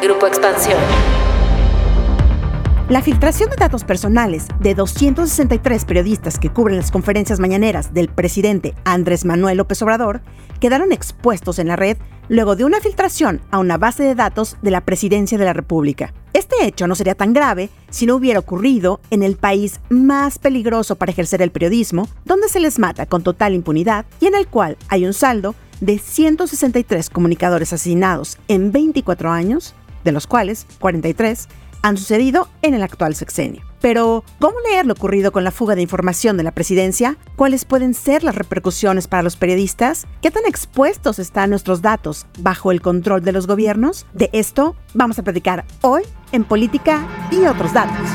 Grupo Expansión. La filtración de datos personales de 263 periodistas que cubren las conferencias mañaneras del presidente Andrés Manuel López Obrador quedaron expuestos en la red luego de una filtración a una base de datos de la Presidencia de la República. Este hecho no sería tan grave si no hubiera ocurrido en el país más peligroso para ejercer el periodismo, donde se les mata con total impunidad y en el cual hay un saldo de 163 comunicadores asesinados en 24 años, de los cuales 43 han sucedido en el actual sexenio. Pero, ¿cómo leer lo ocurrido con la fuga de información de la presidencia? ¿Cuáles pueden ser las repercusiones para los periodistas? ¿Qué tan expuestos están nuestros datos bajo el control de los gobiernos? De esto vamos a platicar hoy en Política y otros datos.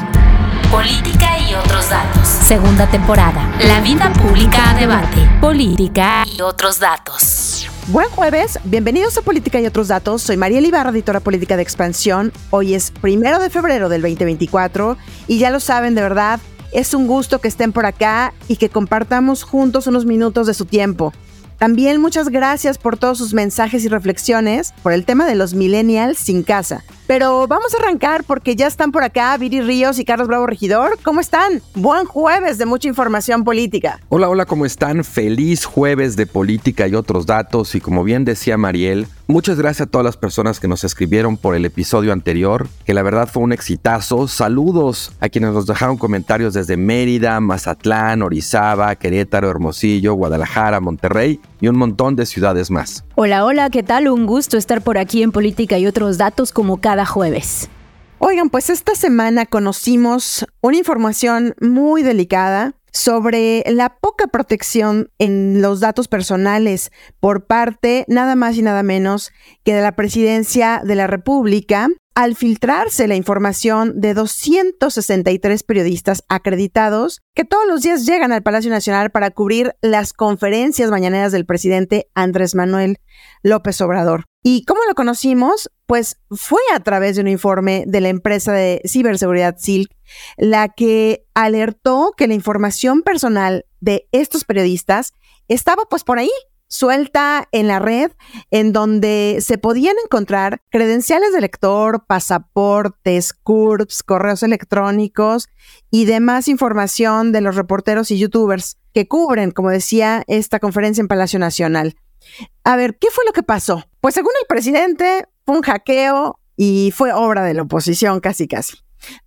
Política y otros datos. Segunda temporada. La vida pública a debate. Política y otros datos. Buen jueves, bienvenidos a Política y otros datos. Soy María Ibarra, editora política de Expansión. Hoy es primero de febrero del 2024 y ya lo saben de verdad, es un gusto que estén por acá y que compartamos juntos unos minutos de su tiempo. También muchas gracias por todos sus mensajes y reflexiones por el tema de los millennials sin casa. Pero vamos a arrancar porque ya están por acá Viri Ríos y Carlos Bravo Regidor. ¿Cómo están? Buen jueves de mucha información política. Hola, hola, ¿cómo están? Feliz jueves de política y otros datos. Y como bien decía Mariel, muchas gracias a todas las personas que nos escribieron por el episodio anterior, que la verdad fue un exitazo. Saludos a quienes nos dejaron comentarios desde Mérida, Mazatlán, Orizaba, Querétaro, Hermosillo, Guadalajara, Monterrey y un montón de ciudades más. Hola, hola, ¿qué tal? Un gusto estar por aquí en Política y otros datos como cada jueves. Oigan, pues esta semana conocimos una información muy delicada sobre la poca protección en los datos personales por parte nada más y nada menos que de la presidencia de la República al filtrarse la información de 263 periodistas acreditados que todos los días llegan al Palacio Nacional para cubrir las conferencias mañaneras del presidente Andrés Manuel López Obrador. ¿Y cómo lo conocimos? Pues fue a través de un informe de la empresa de ciberseguridad Silk, la que alertó que la información personal de estos periodistas estaba pues por ahí, suelta en la red, en donde se podían encontrar credenciales de lector, pasaportes, CURPS, correos electrónicos y demás información de los reporteros y youtubers que cubren, como decía, esta conferencia en Palacio Nacional. A ver, ¿qué fue lo que pasó? Pues según el presidente, fue un hackeo y fue obra de la oposición casi casi.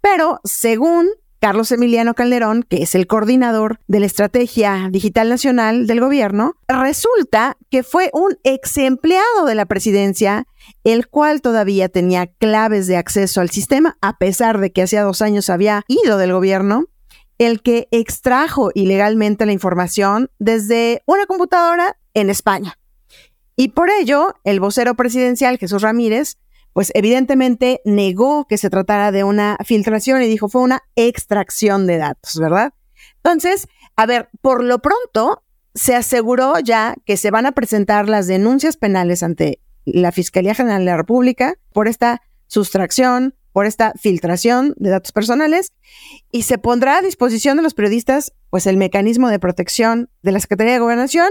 Pero según Carlos Emiliano Calderón, que es el coordinador de la Estrategia Digital Nacional del gobierno, resulta que fue un ex empleado de la presidencia, el cual todavía tenía claves de acceso al sistema, a pesar de que hacía dos años había ido del gobierno, el que extrajo ilegalmente la información desde una computadora en España. Y por ello, el vocero presidencial Jesús Ramírez pues evidentemente negó que se tratara de una filtración y dijo fue una extracción de datos, ¿verdad? Entonces, a ver, por lo pronto se aseguró ya que se van a presentar las denuncias penales ante la Fiscalía General de la República por esta sustracción, por esta filtración de datos personales y se pondrá a disposición de los periodistas pues el mecanismo de protección de la Secretaría de Gobernación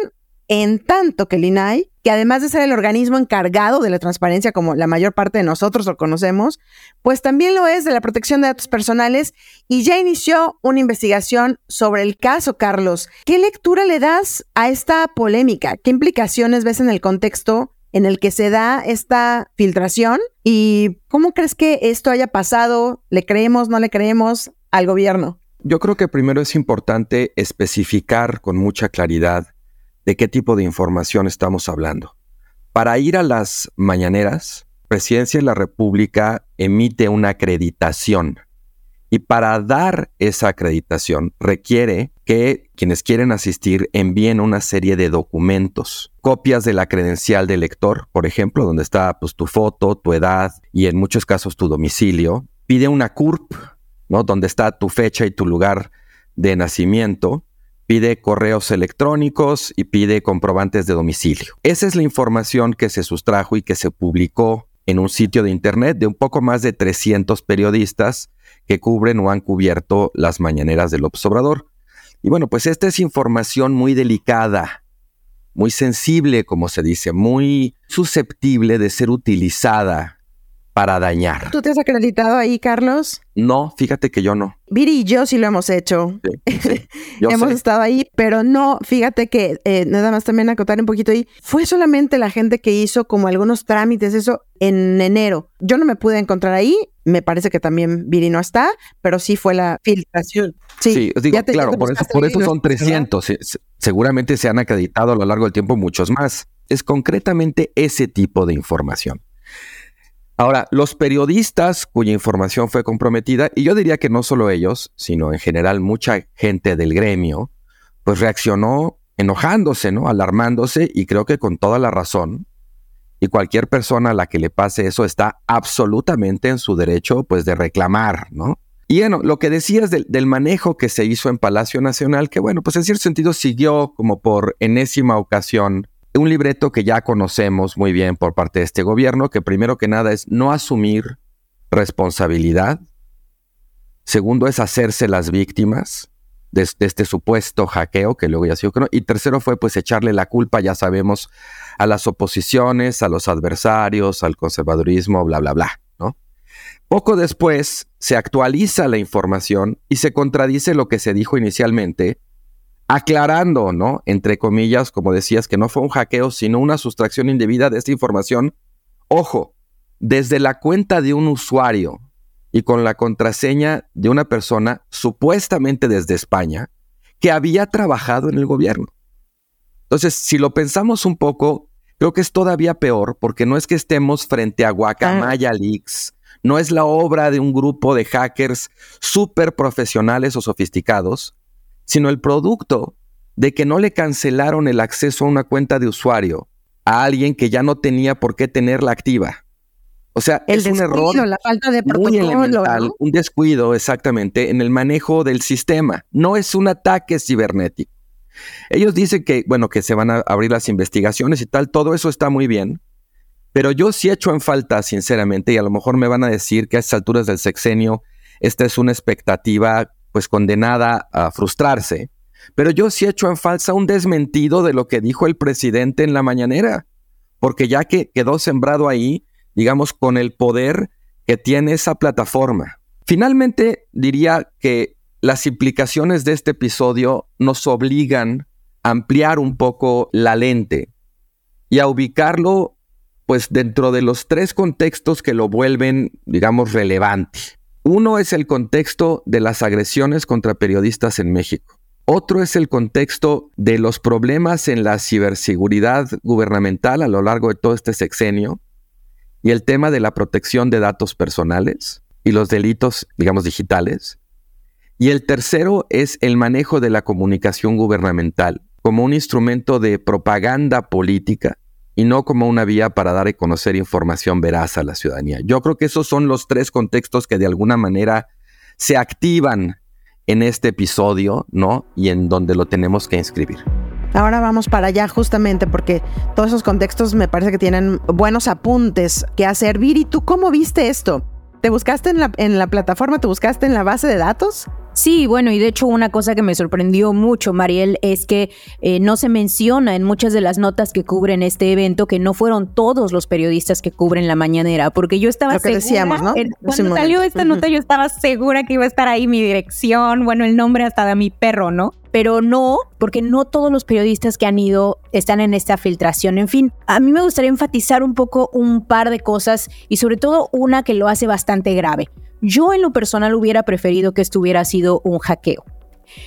en tanto que el INAI, que además de ser el organismo encargado de la transparencia como la mayor parte de nosotros lo conocemos, pues también lo es de la protección de datos personales y ya inició una investigación sobre el caso, Carlos. ¿Qué lectura le das a esta polémica? ¿Qué implicaciones ves en el contexto en el que se da esta filtración? ¿Y cómo crees que esto haya pasado? ¿Le creemos, no le creemos al gobierno? Yo creo que primero es importante especificar con mucha claridad de qué tipo de información estamos hablando. Para ir a las mañaneras, Presidencia de la República emite una acreditación y para dar esa acreditación requiere que quienes quieren asistir envíen una serie de documentos, copias de la credencial del lector, por ejemplo, donde está pues, tu foto, tu edad y en muchos casos tu domicilio. Pide una CURP, ¿no? donde está tu fecha y tu lugar de nacimiento pide correos electrónicos y pide comprobantes de domicilio. Esa es la información que se sustrajo y que se publicó en un sitio de internet de un poco más de 300 periodistas que cubren o han cubierto las mañaneras del observador. Y bueno, pues esta es información muy delicada, muy sensible, como se dice, muy susceptible de ser utilizada para dañar. ¿Tú te has acreditado ahí, Carlos? No, fíjate que yo no. Viri y yo sí lo hemos hecho. hemos estado ahí, pero no, fíjate que eh, nada más también acotar un poquito ahí. Fue solamente la gente que hizo como algunos trámites, eso en enero. Yo no me pude encontrar ahí. Me parece que también Viri no está, pero sí fue la filtración. Sí, digo, claro, por eso, por eso son 300. Seguramente se han acreditado a lo largo del tiempo muchos más. Es concretamente ese tipo de información. Ahora, los periodistas cuya información fue comprometida, y yo diría que no solo ellos, sino en general mucha gente del gremio, pues reaccionó enojándose, ¿no? Alarmándose y creo que con toda la razón. Y cualquier persona a la que le pase eso está absolutamente en su derecho, pues, de reclamar, ¿no? Y bueno, lo que decías del, del, manejo que se hizo en Palacio Nacional, que bueno, pues en cierto sentido siguió como por enésima ocasión un libreto que ya conocemos muy bien por parte de este gobierno, que primero que nada es no asumir responsabilidad, segundo es hacerse las víctimas de, este supuesto hackeo que luego ya sido, y tercero fue pues echarle la culpa, ya sabemos, a las oposiciones, a los adversarios, al conservadurismo, bla, bla, bla, ¿no? Poco después se actualiza la información y se contradice lo que se dijo inicialmente aclarando, ¿no? Entre comillas, como decías, que no fue un hackeo, sino una sustracción indebida de esta información. Ojo, desde la cuenta de un usuario y con la contraseña de una persona, supuestamente desde España, que había trabajado en el gobierno. Entonces, si lo pensamos un poco, creo que es todavía peor porque no es que estemos frente a Guacamaya Leaks, no es la obra de un grupo de hackers súper profesionales o sofisticados, sino el producto de que no le cancelaron el acceso a una cuenta de usuario a alguien que ya no tenía por qué tenerla activa. O sea, es un error la falta de muy elemental, un descuido exactamente en el manejo del sistema. No es un ataque cibernético. Ellos dicen que, bueno, que se van a abrir las investigaciones y tal, todo eso está muy bien, pero yo sí echo en falta, sinceramente, y a lo mejor me van a decir que a estas alturas del sexenio esta es una expectativa pues condenada a frustrarse. Pero yo sí he hecho en falsa un desmentido de lo que dijo el presidente en la mañanera, porque ya que quedó sembrado ahí, digamos, con el poder que tiene esa plataforma. Finalmente, diría que las implicaciones de este episodio nos obligan a ampliar un poco la lente y a ubicarlo pues dentro de los tres contextos que lo vuelven, digamos, relevante. Uno es el contexto de las agresiones contra periodistas en México. Otro es el contexto de los problemas en la ciberseguridad gubernamental a lo largo de todo este sexenio y el tema de la protección de datos personales y los delitos, digamos, digitales. Y el tercero es el manejo de la comunicación gubernamental como un instrumento de propaganda política y no como una vía para dar a conocer información veraz a la ciudadanía. Yo creo que esos son los tres contextos que de alguna manera se activan en este episodio, ¿no? Y en donde lo tenemos que inscribir. Ahora vamos para allá justamente porque todos esos contextos me parece que tienen buenos apuntes que hacer. Viri, ¿tú cómo viste esto? ¿Te buscaste en la, en la plataforma? ¿Te buscaste en la base de datos? Sí, bueno, y de hecho una cosa que me sorprendió mucho, Mariel, es que eh, no se menciona en muchas de las notas que cubren este evento que no fueron todos los periodistas que cubren la mañanera, porque yo estaba Lo que segura, decíamos, ¿no? cuando salió esta nota yo estaba segura que iba a estar ahí mi dirección, bueno, el nombre hasta de mi perro, ¿no? Pero no, porque no todos los periodistas que han ido están en esta filtración. En fin, a mí me gustaría enfatizar un poco un par de cosas y sobre todo una que lo hace bastante grave. Yo en lo personal hubiera preferido que esto hubiera sido un hackeo.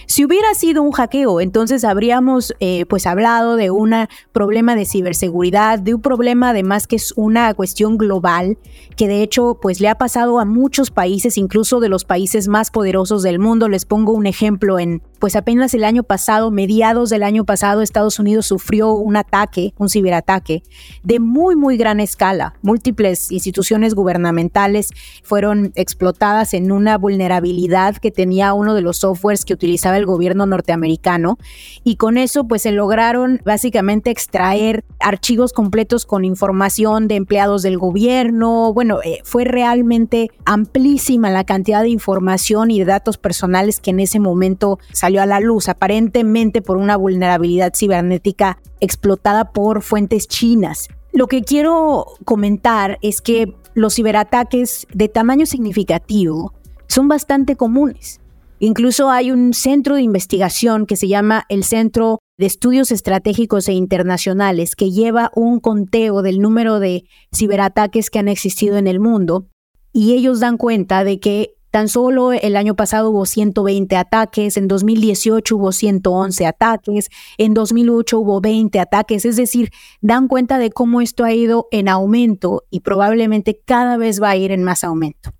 Si hubiera sido un hackeo, entonces habríamos eh, pues hablado de un problema de ciberseguridad, de un problema además que es una cuestión global, que de hecho pues le ha pasado a muchos países, incluso de los países más poderosos del mundo. Les pongo un ejemplo en pues apenas el año pasado, mediados del año pasado, Estados Unidos sufrió un ataque, un ciberataque de muy, muy gran escala. Múltiples instituciones gubernamentales fueron explotadas en una vulnerabilidad que tenía uno de los softwares que utilizaba el gobierno norteamericano y con eso pues se lograron básicamente extraer archivos completos con información de empleados del gobierno. Bueno, eh, fue realmente amplísima la cantidad de información y de datos personales que en ese momento salió a la luz, aparentemente por una vulnerabilidad cibernética explotada por fuentes chinas. Lo que quiero comentar es que los ciberataques de tamaño significativo son bastante comunes. Incluso hay un centro de investigación que se llama el Centro de Estudios Estratégicos e Internacionales que lleva un conteo del número de ciberataques que han existido en el mundo y ellos dan cuenta de que tan solo el año pasado hubo 120 ataques, en 2018 hubo 111 ataques, en 2008 hubo 20 ataques, es decir, dan cuenta de cómo esto ha ido en aumento y probablemente cada vez va a ir en más aumento.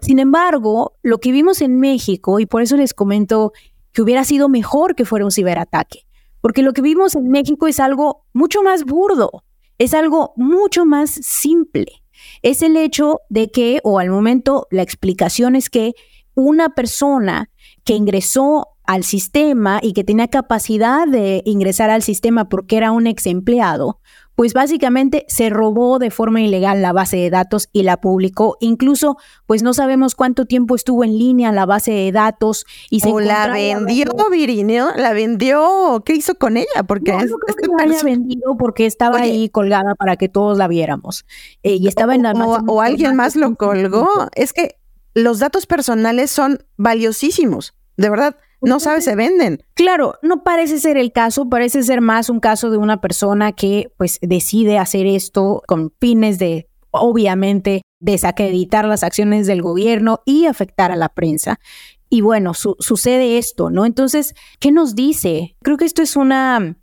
Sin embargo, lo que vimos en México, y por eso les comento que hubiera sido mejor que fuera un ciberataque, porque lo que vimos en México es algo mucho más burdo, es algo mucho más simple. Es el hecho de que, o al momento, la explicación es que una persona que ingresó al sistema y que tenía capacidad de ingresar al sistema porque era un ex empleado, pues básicamente se robó de forma ilegal la base de datos y la publicó. Incluso, pues no sabemos cuánto tiempo estuvo en línea la base de datos y se o la vendió, Virineo, la vendió. ¿Qué hizo con ella? Porque no, no creo que la haya vendido porque estaba ahí colgada para que todos la viéramos eh, y estaba en la o, o alguien más lo colgó. Es que los datos personales son valiosísimos, de verdad no sabes, se venden. Claro, no parece ser el caso, parece ser más un caso de una persona que pues decide hacer esto con fines de, obviamente, desacreditar las acciones del gobierno y afectar a la prensa. Y bueno, sucede esto, ¿no? Entonces, ¿qué nos dice? Creo que esto es una,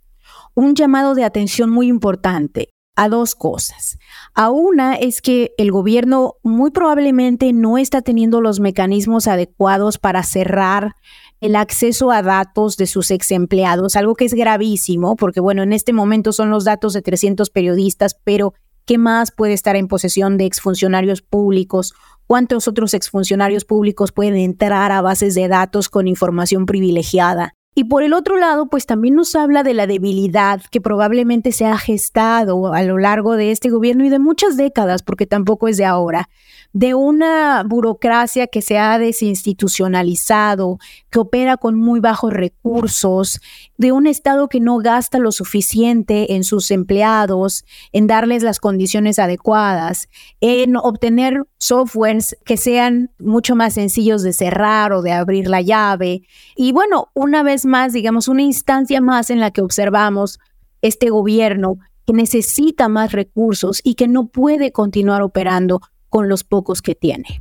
un llamado de atención muy importante a dos cosas. A una es que el gobierno muy probablemente no está teniendo los mecanismos adecuados para cerrar el acceso a datos de sus ex empleados, algo que es gravísimo, porque bueno, en este momento son los datos de 300 periodistas, pero ¿qué más puede estar en posesión de exfuncionarios públicos? ¿Cuántos otros exfuncionarios públicos pueden entrar a bases de datos con información privilegiada? Y por el otro lado, pues también nos habla de la debilidad que probablemente se ha gestado a lo largo de este gobierno y de muchas décadas, porque tampoco es de ahora, de una burocracia que se ha desinstitucionalizado, que opera con muy bajos recursos, de un Estado que no gasta lo suficiente en sus empleados, en darles las condiciones adecuadas, en obtener softwares que sean mucho más sencillos de cerrar o de abrir la llave. Y bueno, una vez más, digamos, una instancia más en la que observamos este gobierno que necesita más recursos y que no puede continuar operando con los pocos que tiene.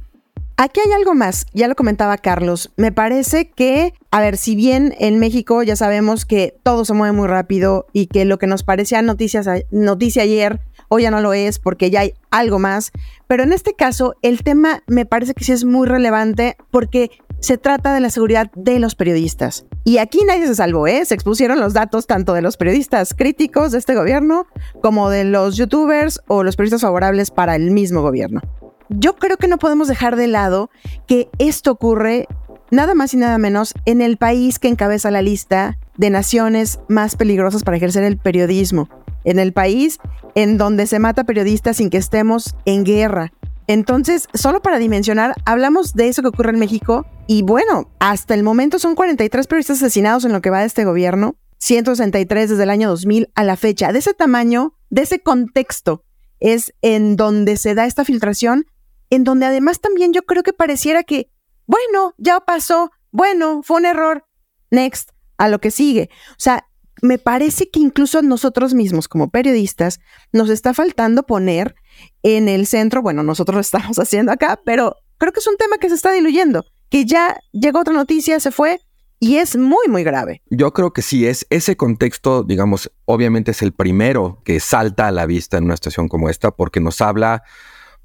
Aquí hay algo más, ya lo comentaba Carlos. Me parece que, a ver, si bien en México ya sabemos que todo se mueve muy rápido y que lo que nos parecía noticias, noticia ayer, hoy ya no lo es porque ya hay algo más, pero en este caso el tema me parece que sí es muy relevante porque se trata de la seguridad de los periodistas. Y aquí nadie se salvó, ¿eh? Se expusieron los datos tanto de los periodistas críticos de este gobierno como de los youtubers o los periodistas favorables para el mismo gobierno yo creo que no podemos dejar de lado que esto ocurre nada más y nada menos en el país que encabeza la lista de naciones más peligrosas para ejercer el periodismo, en el país en donde se mata periodistas sin que estemos en guerra. Entonces, solo para dimensionar, hablamos de eso que ocurre en México y bueno, hasta el momento son 43 periodistas asesinados en lo que va de este gobierno, 163 desde el año 2000 a la fecha. De ese tamaño, de ese contexto, es en donde se da esta filtración en donde además también yo creo que pareciera que, bueno, ya pasó, bueno, fue un error, next, a lo que sigue. O sea, me parece que incluso nosotros mismos como periodistas nos está faltando poner en el centro, bueno, nosotros lo estamos haciendo acá, pero creo que es un tema que se está diluyendo, que ya llegó otra noticia, se fue, y es muy, muy grave. Yo creo que sí, es ese contexto, digamos, obviamente es el primero que salta a la vista en una situación como esta, porque nos habla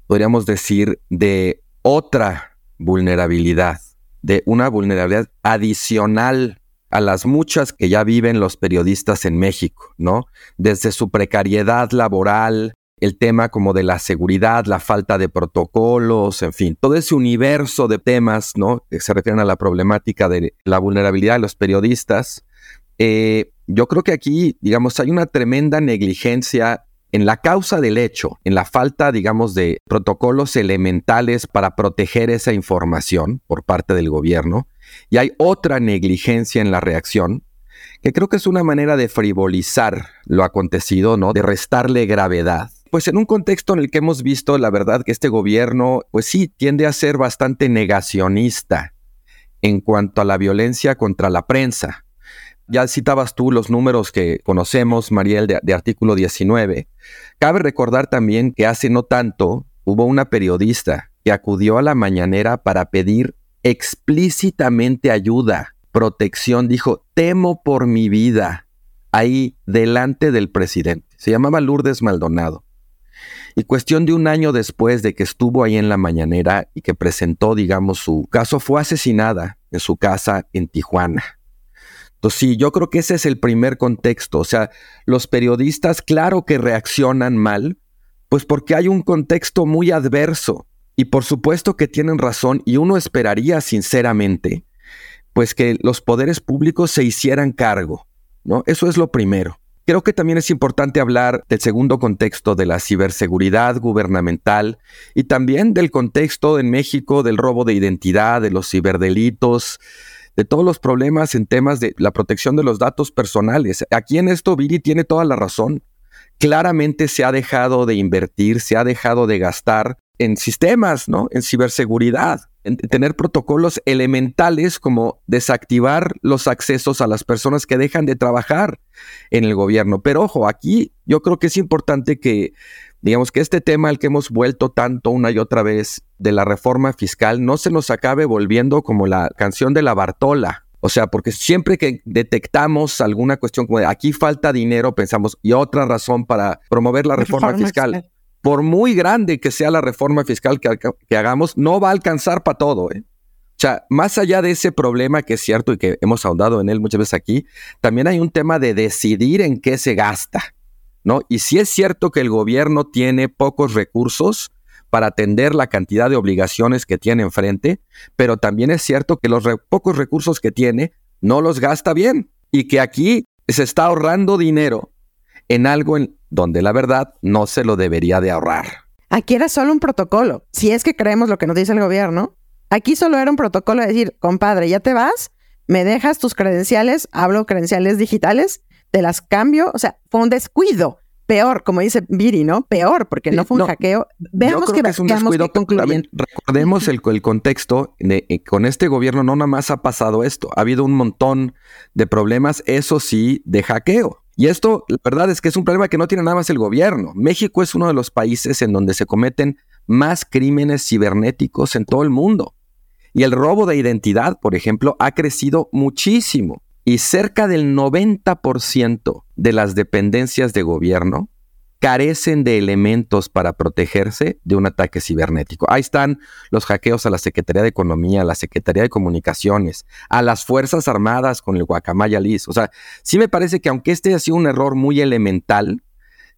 podríamos decir, de otra vulnerabilidad, de una vulnerabilidad adicional a las muchas que ya viven los periodistas en México, ¿no? Desde su precariedad laboral, el tema como de la seguridad, la falta de protocolos, en fin, todo ese universo de temas, ¿no? Que se refieren a la problemática de la vulnerabilidad de los periodistas. Eh, yo creo que aquí, digamos, hay una tremenda negligencia en la causa del hecho, en la falta, digamos, de protocolos elementales para proteger esa información por parte del gobierno, y hay otra negligencia en la reacción, que creo que es una manera de frivolizar lo acontecido, ¿no? De restarle gravedad. Pues en un contexto en el que hemos visto, la verdad, que este gobierno, pues sí, tiende a ser bastante negacionista en cuanto a la violencia contra la prensa. Ya citabas tú los números que conocemos, Mariel, de, de artículo 19. Cabe recordar también que hace no tanto hubo una periodista que acudió a la mañanera para pedir explícitamente ayuda, protección, dijo, temo por mi vida, ahí delante del presidente. Se llamaba Lourdes Maldonado. Y cuestión de un año después de que estuvo ahí en la mañanera y que presentó, digamos, su caso, fue asesinada en su casa en Tijuana. Entonces, sí, yo creo que ese es el primer contexto. O sea, los periodistas, claro que reaccionan mal, pues porque hay un contexto muy adverso. Y por supuesto que tienen razón y uno esperaría sinceramente, pues que los poderes públicos se hicieran cargo, ¿no? Eso es lo primero. Creo que también es importante hablar del segundo contexto de la ciberseguridad gubernamental y también del contexto en México del robo de identidad, de los ciberdelitos, de todos los problemas en temas de la protección de los datos personales. Aquí en esto Viri tiene toda la razón. Claramente se ha dejado de invertir, se ha dejado de gastar en sistemas, ¿no? En ciberseguridad, tener protocolos elementales como desactivar los accesos a las personas que dejan de trabajar en el gobierno. Pero ojo, aquí yo creo que es importante que, digamos, que este tema al que hemos vuelto tanto una y otra vez de la reforma fiscal no se nos acabe volviendo como la canción de la Bartola. O sea, porque siempre que detectamos alguna cuestión como de aquí falta dinero, pensamos, y otra razón para promover la reforma, fiscal por muy grande que sea la reforma fiscal que, hagamos, no va a alcanzar para todo. ¿eh? O sea, más allá de ese problema que es cierto y que hemos ahondado en él muchas veces aquí, también hay un tema de decidir en qué se gasta, ¿no? Y si es cierto que el gobierno tiene pocos recursos para atender la cantidad de obligaciones que tiene enfrente, pero también es cierto que los pocos recursos que tiene no los gasta bien y que aquí se está ahorrando dinero en algo en donde la verdad no se lo debería de ahorrar. Aquí era solo un protocolo, si es que creemos lo que nos dice el gobierno. Aquí solo era un protocolo de decir, compadre, ya te vas, me dejas tus credenciales, hablo credenciales digitales, te las cambio, o sea, fue un descuido. Peor, como dice Viri, ¿no? Peor, porque no fue un hackeo. Veamos que, es un descuido. recordemos el, el contexto. De, eh, con este gobierno no nada más ha pasado esto. Ha habido un montón de problemas, eso sí, de hackeo. Y esto, la verdad es que es un problema que no tiene nada más el gobierno. México es uno de los países en donde se cometen más crímenes cibernéticos en todo el mundo. Y el robo de identidad, por ejemplo, ha crecido muchísimo. Y cerca del 90% de las dependencias de gobierno carecen de elementos para protegerse de un ataque cibernético. Ahí están los hackeos a la Secretaría de Economía, a la Secretaría de Comunicaciones, a las Fuerzas Armadas con el Guacamaya Liz. O sea, sí me parece que aunque este ha sido un error muy elemental,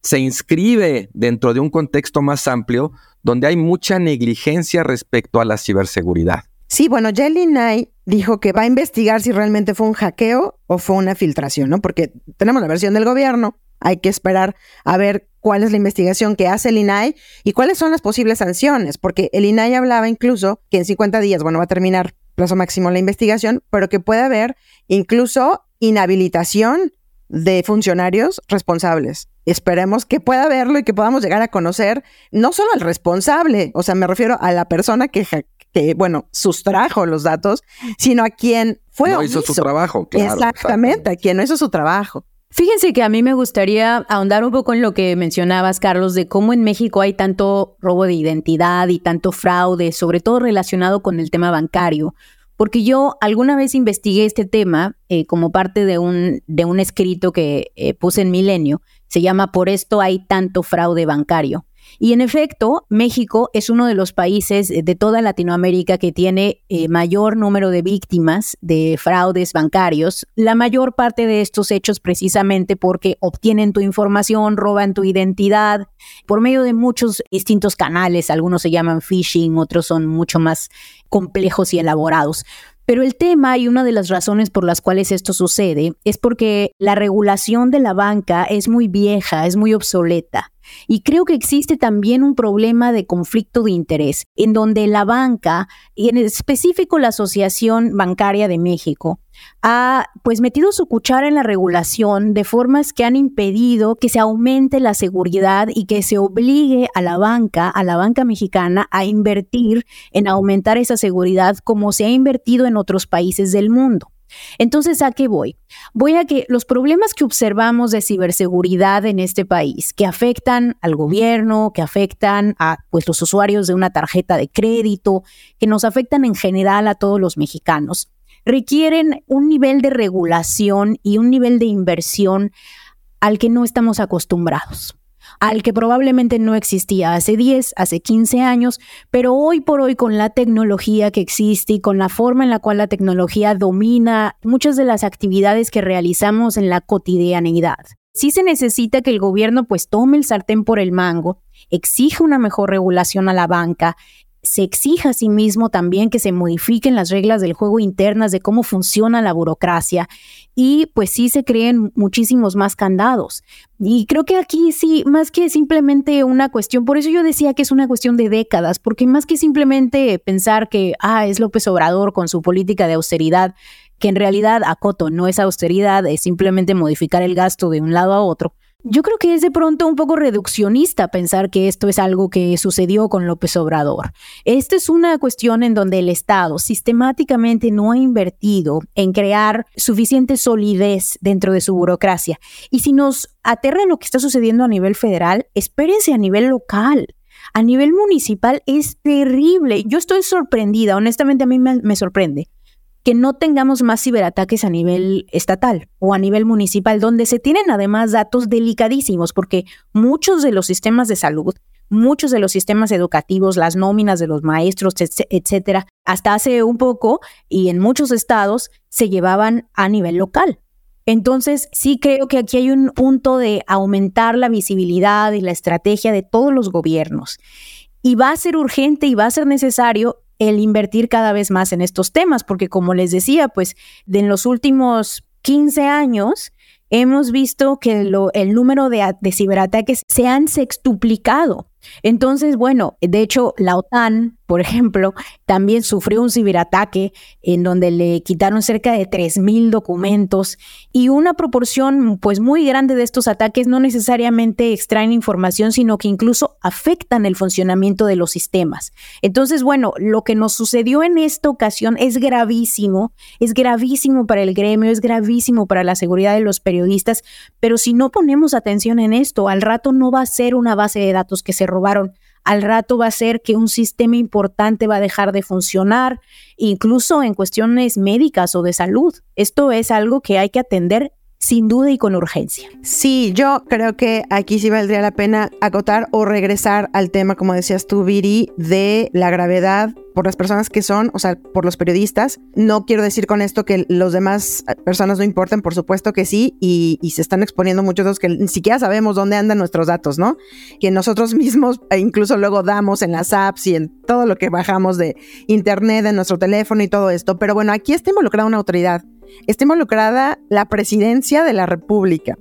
se inscribe dentro de un contexto más amplio donde hay mucha negligencia respecto a la ciberseguridad. Sí, bueno, Jelly Knight dijo que va a investigar si realmente fue un hackeo o fue una filtración, ¿no? Porque tenemos la versión del gobierno, hay que esperar a ver cuál es la investigación que hace el INAI y cuáles son las posibles sanciones, porque el INAI hablaba incluso que en 50 días, bueno, va a terminar plazo máximo la investigación, pero que puede haber incluso inhabilitación de funcionarios responsables. Esperemos que pueda haberlo y que podamos llegar a conocer no solo al responsable, o sea, me refiero a la persona que, que bueno, sustrajo los datos, sino a quien fue no hizo su trabajo, claro. Exactamente, a quien no hizo su trabajo. Fíjense que a mí me gustaría ahondar un poco en lo que mencionabas, Carlos, de cómo en México hay tanto robo de identidad y tanto fraude, sobre todo relacionado con el tema bancario. Porque yo alguna vez investigué este tema eh, como parte de un, de un escrito que eh, puse en Milenio. Se llama Por esto hay tanto fraude bancario. Y en efecto, México es uno de los países de toda Latinoamérica que tiene eh, mayor número de víctimas de fraudes bancarios. La mayor parte de estos hechos precisamente porque obtienen tu información, roban tu identidad por medio de muchos distintos canales. Algunos se llaman phishing, otros son mucho más complejos y elaborados. Pero el tema y una de las razones por las cuales esto sucede es porque la regulación de la banca es muy vieja, es muy obsoleta. Y creo que existe también un problema de conflicto de interés, en donde la banca, y en específico la Asociación Bancaria de México, ha pues metido su cuchara en la regulación de formas que han impedido que se aumente la seguridad y que se obligue a la banca, a la banca mexicana, a invertir en aumentar esa seguridad como se ha invertido en otros países del mundo. Entonces, ¿a qué voy? Voy a que los problemas que observamos de ciberseguridad en este país, que afectan al gobierno, que afectan a pues, los usuarios de una tarjeta de crédito, que nos afectan en general a todos los mexicanos, requieren un nivel de regulación y un nivel de inversión al que no estamos acostumbrados al que probablemente no existía hace 10, hace 15 años, pero hoy por hoy con la tecnología que existe y con la forma en la cual la tecnología domina muchas de las actividades que realizamos en la cotidianeidad. Sí se necesita que el gobierno pues tome el sartén por el mango, exija una mejor regulación a la banca, se exija a sí mismo también que se modifiquen las reglas del juego internas de cómo funciona la burocracia y pues sí se creen muchísimos más candados. Y creo que aquí sí, más que simplemente una cuestión, por eso yo decía que es una cuestión de décadas, porque más que simplemente pensar que, ah, es López Obrador con su política de austeridad, que en realidad, acoto, no es austeridad, es simplemente modificar el gasto de un lado a otro yo creo que es de pronto un poco reduccionista pensar que esto es algo que sucedió con López Obrador. Esta es una cuestión en donde el Estado sistemáticamente no ha invertido en crear suficiente solidez dentro de su burocracia. Y si nos aterra lo que está sucediendo a nivel federal, espérense a nivel local. A nivel municipal es terrible. Yo estoy sorprendida, honestamente a mí me, me sorprende que no tengamos más ciberataques a nivel estatal o a nivel municipal, donde se tienen además datos delicadísimos, porque muchos de los sistemas de salud, muchos de los sistemas educativos, las nóminas de los maestros, etcétera, hasta hace un poco y en muchos estados se llevaban a nivel local. Entonces, sí creo que aquí hay un punto de aumentar la visibilidad y la estrategia de todos los gobiernos. Y va a ser urgente y va a ser necesario el invertir cada vez más en estos temas, porque como les decía, pues en los últimos 15 años hemos visto que el número de, de ciberataques se han sextuplicado. Entonces, bueno, de hecho, la OTAN, por ejemplo, también sufrió un ciberataque en donde le quitaron cerca de 3.000 documentos y una proporción pues muy grande de estos ataques no necesariamente extraen información, sino que incluso afectan el funcionamiento de los sistemas. Entonces, bueno, lo que nos sucedió en esta ocasión es gravísimo, es gravísimo para el gremio, es gravísimo para la seguridad de los periodistas, pero si no ponemos atención en esto, al rato no va a ser una base de datos que se robaron, al rato va a ser que un sistema importante va a dejar de funcionar, incluso en cuestiones médicas o de salud. Esto es algo que hay que atender sin duda y con urgencia. Sí, yo creo que aquí sí valdría la pena acotar o regresar al tema, como decías tú, Viri, de la gravedad por las personas que son, o sea, por los periodistas. No quiero decir con esto que los demás personas no importen, por supuesto que sí, y, se están exponiendo muchos de los que ni siquiera sabemos dónde andan nuestros datos, ¿no? Que nosotros mismos e incluso luego damos en las apps y en todo lo que bajamos de internet, en nuestro teléfono y todo esto. Pero bueno, aquí está involucrada una autoridad está involucrada la presidencia de la República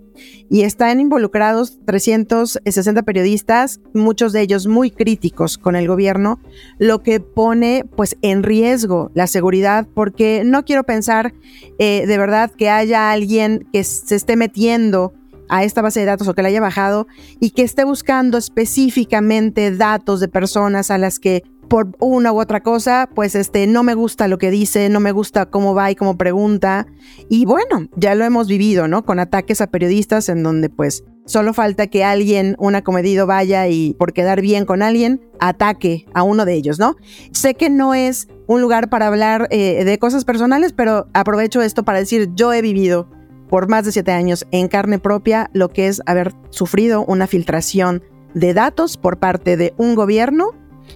y están involucrados 360 periodistas, muchos de ellos muy críticos con el gobierno, lo que pone pues en riesgo la seguridad porque no quiero pensar eh, de verdad que haya alguien que se esté metiendo a esta base de datos o que la haya bajado y que esté buscando específicamente datos de personas a las que por una u otra cosa, pues este, no me gusta lo que dice, no me gusta cómo va y cómo pregunta. Y bueno, ya lo hemos vivido, ¿no? Con ataques a periodistas en donde pues solo falta que alguien, un acomedido, vaya y por quedar bien con alguien, ataque a uno de ellos, ¿no? Sé que no es un lugar para hablar eh, de cosas personales, pero aprovecho esto para decir, yo he vivido por más de siete años en carne propia lo que es haber sufrido una filtración de datos por parte de un gobierno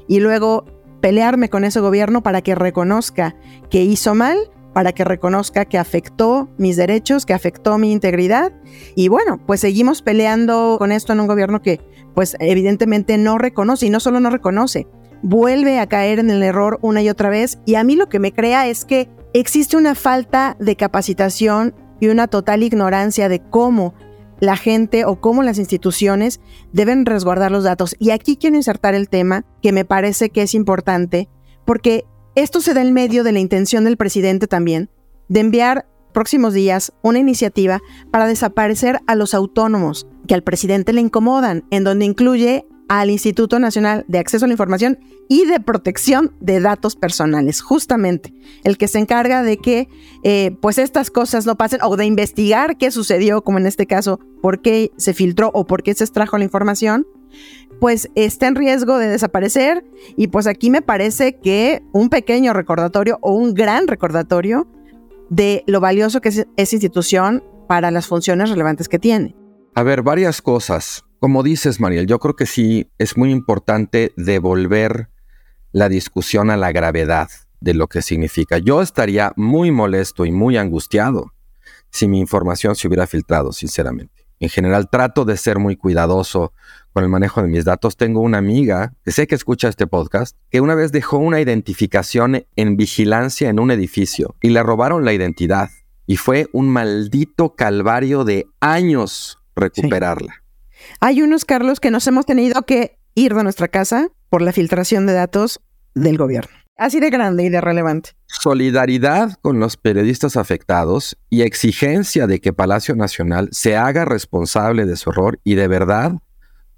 y luego pelearme con ese gobierno para que reconozca que hizo mal, para que reconozca que afectó mis derechos, que afectó mi integridad. Y bueno, pues seguimos peleando con esto en un gobierno que pues evidentemente no reconoce y no solo no reconoce, vuelve a caer en el error una y otra vez. Y a mí lo que me crea es que existe una falta de capacitación y una total ignorancia de cómo la gente o cómo las instituciones deben resguardar los datos. Y aquí quiero insertar el tema que me parece que es importante, porque esto se da en medio de la intención del presidente también de enviar próximos días una iniciativa para desaparecer a los autónomos que al presidente le incomodan, en donde incluye al Instituto Nacional de Acceso a la Información y de Protección de Datos Personales, justamente el que se encarga de que eh, pues estas cosas no pasen o de investigar qué sucedió, como en este caso, por qué se filtró o por qué se extrajo la información, pues está en riesgo de desaparecer y pues aquí me parece que un pequeño recordatorio o un gran recordatorio de lo valioso que es esa institución para las funciones relevantes que tiene. A ver, varias cosas. Como dices, Mariel, yo creo que sí es muy importante devolver la discusión a la gravedad de lo que significa. Yo estaría muy molesto y muy angustiado si mi información se hubiera filtrado, sinceramente. En general, trato de ser muy cuidadoso con el manejo de mis datos. Tengo una amiga que sé que escucha este podcast, que una vez dejó una identificación en vigilancia en un edificio y le robaron la identidad. Y fue un maldito calvario de años recuperarla. Hay unos, Carlos, que nos hemos tenido que ir de nuestra casa por la filtración de datos del gobierno. Así de grande y de relevante. Solidaridad con los periodistas afectados y exigencia de que Palacio Nacional se haga responsable de su error y de verdad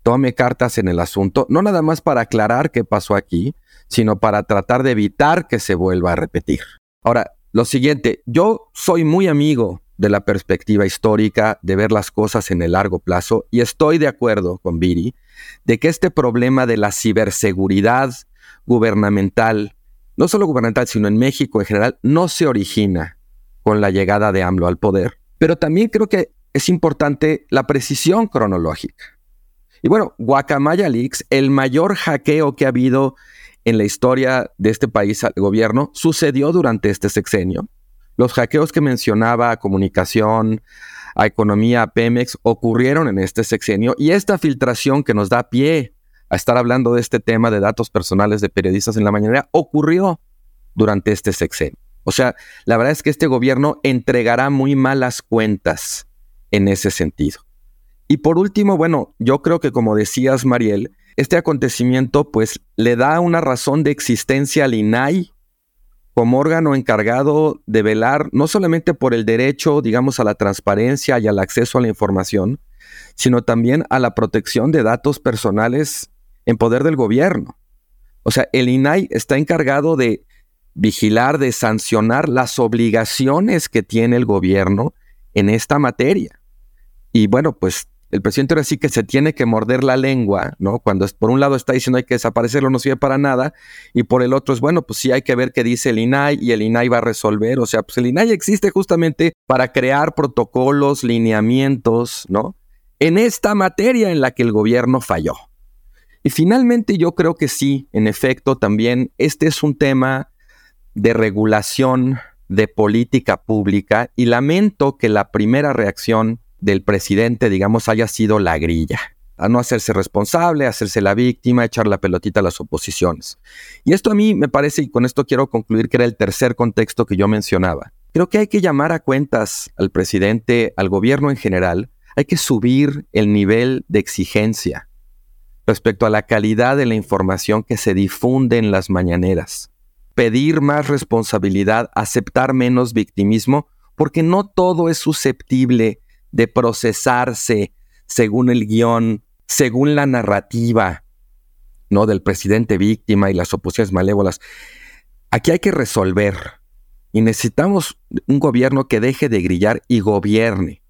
tome cartas en el asunto, no nada más para aclarar qué pasó aquí, sino para tratar de evitar que se vuelva a repetir. Ahora, lo siguiente, yo soy muy amigo de la perspectiva histórica, de ver las cosas en el largo plazo, y estoy de acuerdo con Viri de que este problema de la ciberseguridad gubernamental no solo gubernamental, sino en México en general, no se origina con la llegada de AMLO al poder. Pero también creo que es importante la precisión cronológica. Y bueno, Guacamaya Leaks, el mayor hackeo que ha habido en la historia de este país al gobierno, sucedió durante este sexenio. Los hackeos que mencionaba a comunicación, a economía, a Pemex, ocurrieron en este sexenio y esta filtración que nos da pie a estar hablando de este tema de datos personales de periodistas en la mañana ocurrió durante este sexenio. O sea, la verdad es que este gobierno entregará muy malas cuentas en ese sentido. Y por último, bueno, yo creo que como decías, Mariel, este acontecimiento pues le da una razón de existencia al INAI como órgano encargado de velar no solamente por el derecho, digamos, a la transparencia y al acceso a la información, sino también a la protección de datos personales en poder del gobierno. O sea, el INAI está encargado de vigilar, de sancionar las obligaciones que tiene el gobierno en esta materia. Y bueno, pues el presidente ahora sí que se tiene que morder la lengua, ¿no? Cuando por un lado está diciendo hay que desaparecerlo, no sirve para nada, y por el otro es, bueno, pues sí hay que ver qué dice el INAI y el INAI va a resolver. O sea, pues el INAI existe justamente para crear protocolos, lineamientos, ¿no? En esta materia en la que el gobierno falló. Y finalmente yo creo que sí, en efecto, también este es un tema de regulación de política pública y lamento que la primera reacción del presidente, digamos, haya sido la grilla, a no hacerse responsable, hacerse la víctima, echar la pelotita a las oposiciones. Y esto a mí me parece, y con esto quiero concluir, que era el tercer contexto que yo mencionaba. Creo que hay que llamar a cuentas al presidente, al gobierno en general, hay que subir el nivel de exigencia respecto a la calidad de la información que se difunde en las mañaneras. Pedir más responsabilidad, aceptar menos victimismo, porque no todo es susceptible de procesarse según el guion, según la narrativa, ¿no? Del presidente víctima y las oposiciones malévolas. Aquí hay que resolver. Y necesitamos un gobierno que deje de grillar y gobierne.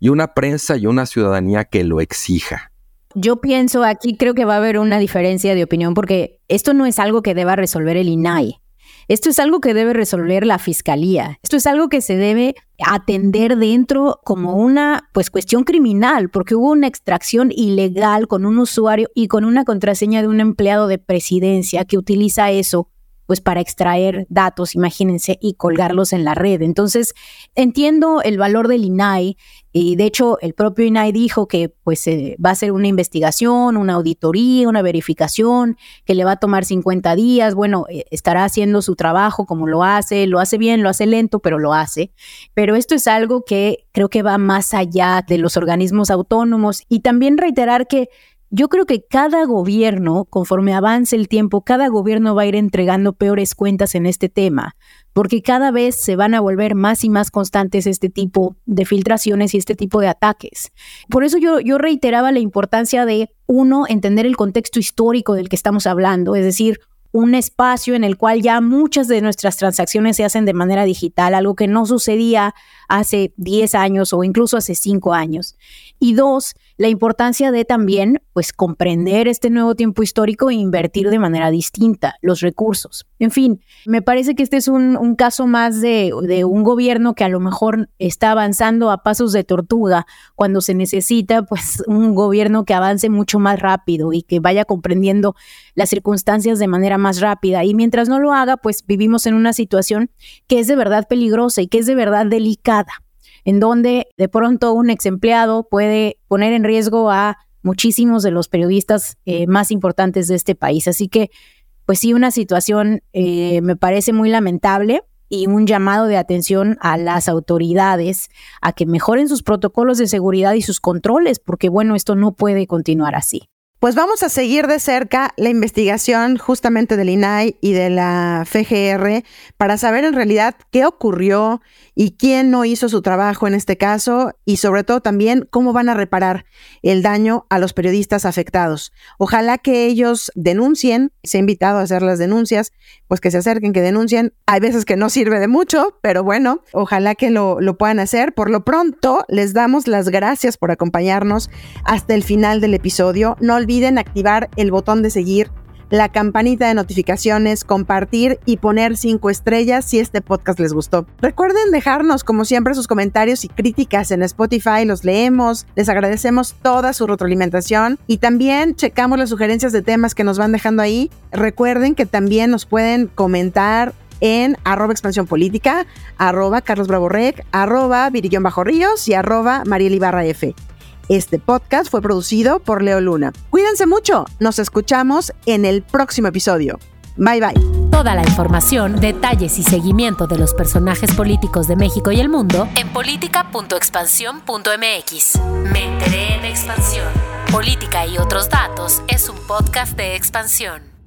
Y una prensa y una ciudadanía que lo exija. Yo pienso aquí, creo que va a haber una diferencia de opinión porque esto no es algo que deba resolver el INAI. Esto es algo que debe resolver la fiscalía. Esto es algo que se debe atender dentro como una pues cuestión criminal, porque hubo una extracción ilegal con un usuario y con una contraseña de un empleado de presidencia que utiliza eso pues para extraer datos, imagínense, y colgarlos en la red. Entonces, entiendo el valor del INAI y de hecho el propio INAI dijo que pues eh, va a ser una investigación, una auditoría, una verificación, que le va a tomar 50 días. Bueno, eh, estará haciendo su trabajo como lo hace, lo hace bien, lo hace lento, pero lo hace. Pero esto es algo que creo que va más allá de los organismos autónomos y también reiterar que yo creo que cada gobierno, conforme avance el tiempo, cada gobierno va a ir entregando peores cuentas en este tema, porque cada vez se van a volver más y más constantes este tipo de filtraciones y este tipo de ataques. Por eso yo, yo reiteraba la importancia de, uno, entender el contexto histórico del que estamos hablando, es decir, un espacio en el cual ya muchas de nuestras transacciones se hacen de manera digital, algo que no sucedía hace 10 años o incluso hace 5 años. Y dos, la importancia de también pues comprender este nuevo tiempo histórico e invertir de manera distinta los recursos. En fin, me parece que este es un, caso más de, de, un gobierno que a lo mejor está avanzando a pasos de tortuga cuando se necesita pues un gobierno que avance mucho más rápido y que vaya comprendiendo las circunstancias de manera más rápida. Y mientras no lo haga, pues vivimos en una situación que es de verdad peligrosa y que es de verdad delicada en donde de pronto un ex empleado puede poner en riesgo a muchísimos de los periodistas eh, más importantes de este país. Así que, pues sí, una situación eh, me parece muy lamentable y un llamado de atención a las autoridades a que mejoren sus protocolos de seguridad y sus controles, porque bueno, esto no puede continuar así. Pues vamos a seguir de cerca la investigación justamente del INAI y de la FGR para saber en realidad qué ocurrió y quién no hizo su trabajo en este caso y sobre todo también cómo van a reparar el daño a los periodistas afectados. Ojalá que ellos denuncien, se ha invitado a hacer las denuncias, pues que se acerquen, que denuncien. Hay veces que no sirve de mucho, pero bueno, ojalá que lo, lo puedan hacer. Por lo pronto, les damos las gracias por acompañarnos hasta el final del episodio. No olviden activar el botón de seguir la campanita de notificaciones, compartir y poner cinco estrellas si este podcast les gustó. Recuerden dejarnos, como siempre, sus comentarios y críticas en Spotify, los leemos, les agradecemos toda su retroalimentación y también checamos las sugerencias de temas que nos van dejando ahí. Recuerden que también nos pueden comentar en arroba expansión política, arroba Carlos arroba Virillón Bajo Ríos y arroba Mariel Ibarra F. Este podcast fue producido por Leo Luna. Cuídense mucho, nos escuchamos en el próximo episodio. Bye bye. Toda la información, detalles y seguimiento de los personajes políticos de México y el mundo en política.expansión.mx. Me enteré en expansión. Política y otros datos es un podcast de expansión.